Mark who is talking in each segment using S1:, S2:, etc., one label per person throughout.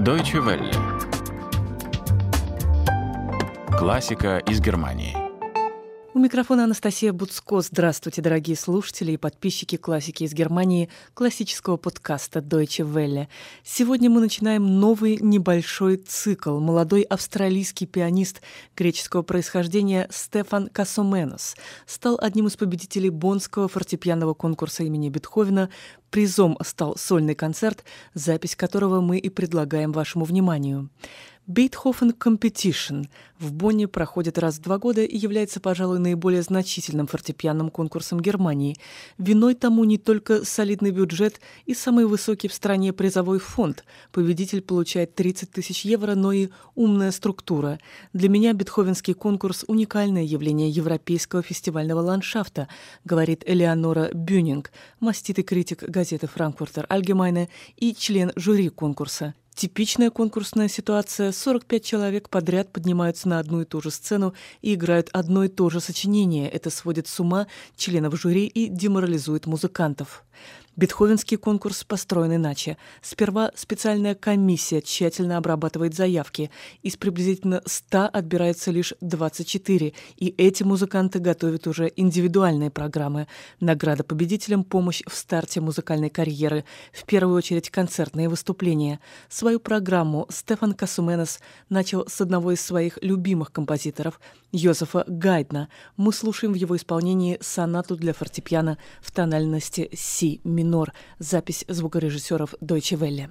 S1: Deutsche Welle. Классика из Германии.
S2: У микрофона Анастасия Буцко. Здравствуйте, дорогие слушатели и подписчики классики из Германии, классического подкаста Deutsche Welle. Сегодня мы начинаем новый небольшой цикл. Молодой австралийский пианист греческого происхождения Стефан Касоменос стал одним из победителей Боннского фортепианного конкурса имени Бетховена. Призом стал сольный концерт, запись которого мы и предлагаем вашему вниманию. Beethoven Competition в Бонне проходит раз в два года и является, пожалуй, наиболее значительным фортепианным конкурсом Германии. Виной тому не только солидный бюджет и самый высокий в стране призовой фонд. Победитель получает 30 тысяч евро, но и умная структура. Для меня бетховенский конкурс – уникальное явление европейского фестивального ландшафта, говорит Элеонора Бюнинг, маститый критик газеты «Франкфуртер Альгемайне» и член жюри конкурса. Типичная конкурсная ситуация. 45 человек подряд поднимаются на одну и ту же сцену и играют одно и то же сочинение. Это сводит с ума членов жюри и деморализует музыкантов. Бетховенский конкурс построен иначе. Сперва специальная комиссия тщательно обрабатывает заявки. Из приблизительно 100 отбирается лишь 24, и эти музыканты готовят уже индивидуальные программы. Награда победителям – помощь в старте музыкальной карьеры, в первую очередь концертные выступления. Свою программу Стефан Касуменес начал с одного из своих любимых композиторов – Йозефа Гайдна. Мы слушаем в его исполнении сонату для фортепиано в тональности си минор. Запись звукорежиссеров Deutsche Welle.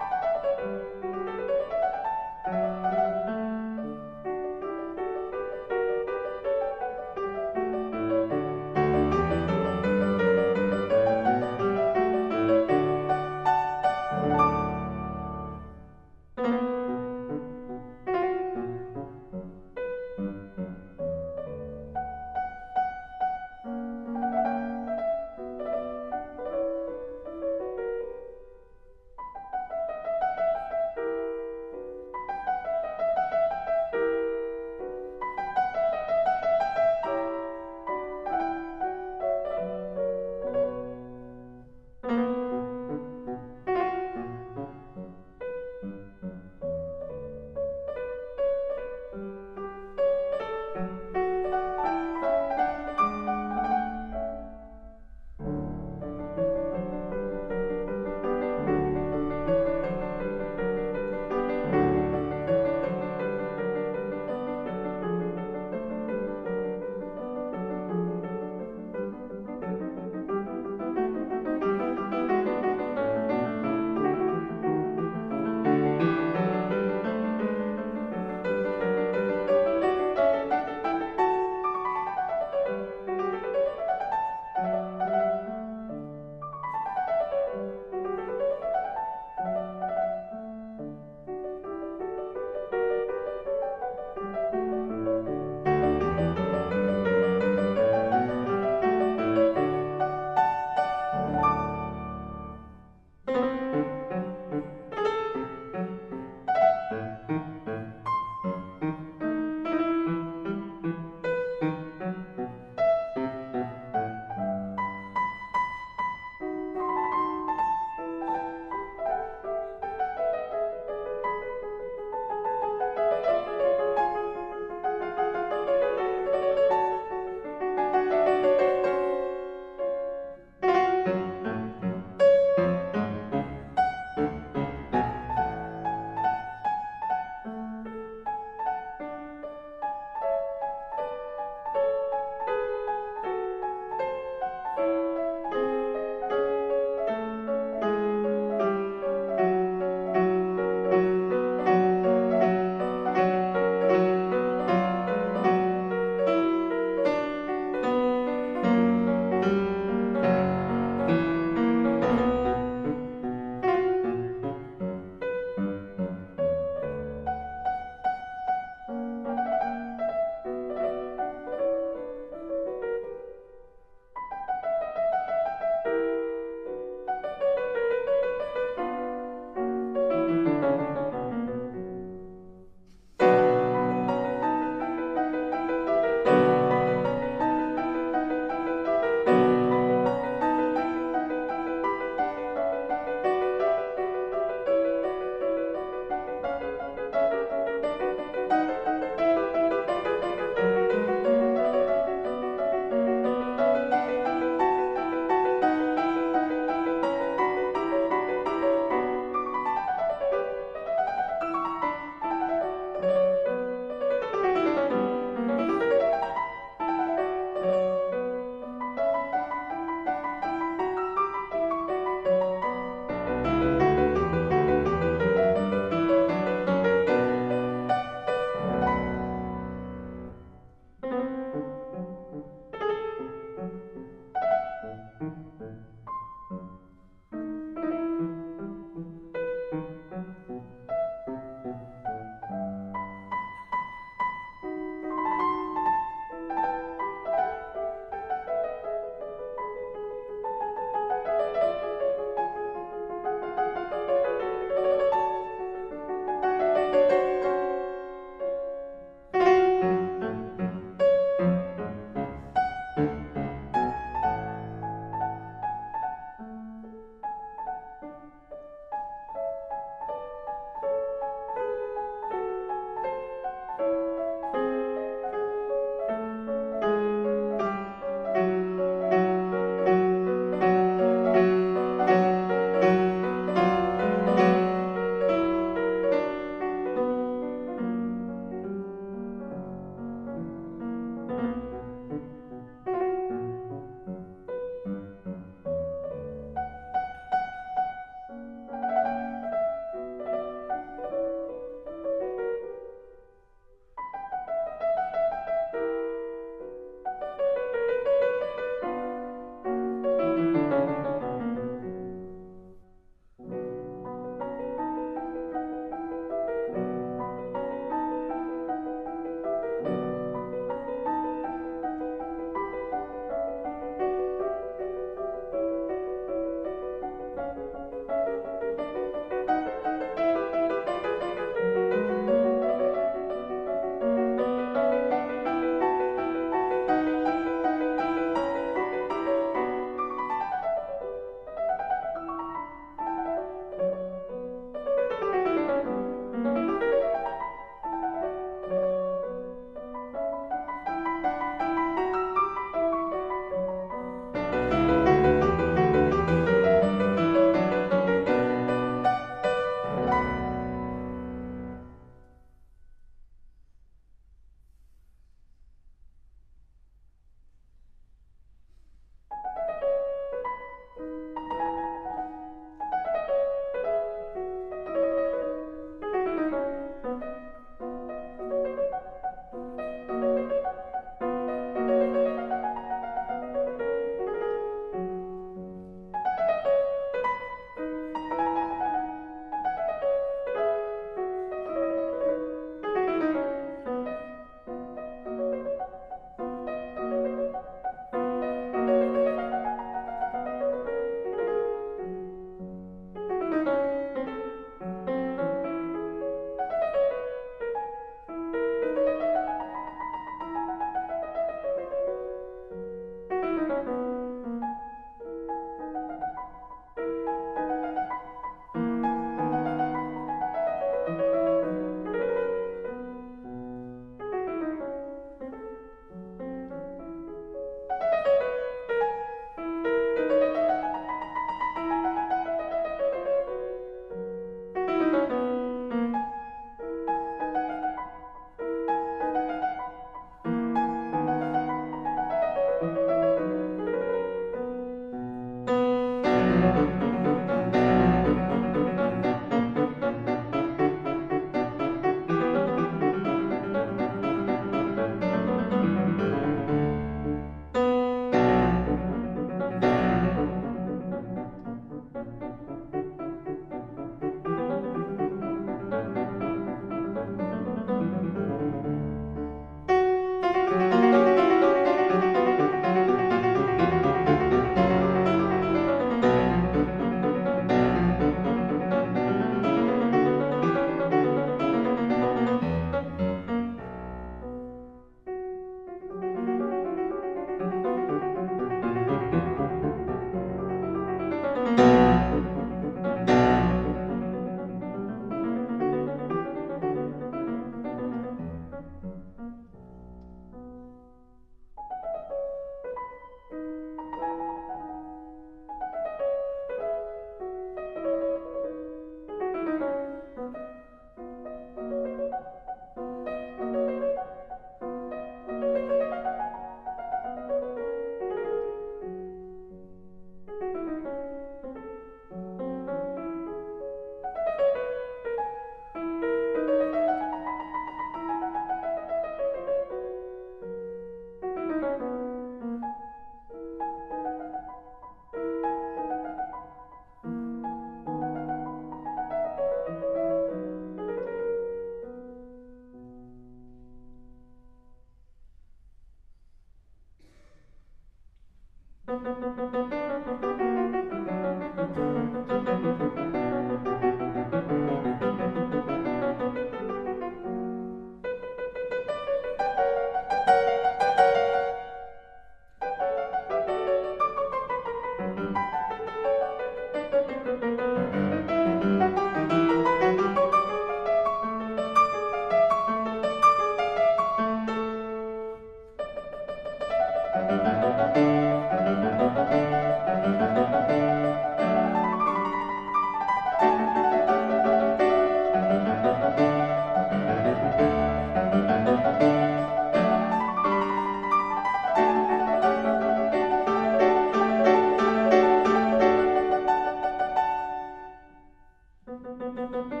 S2: Música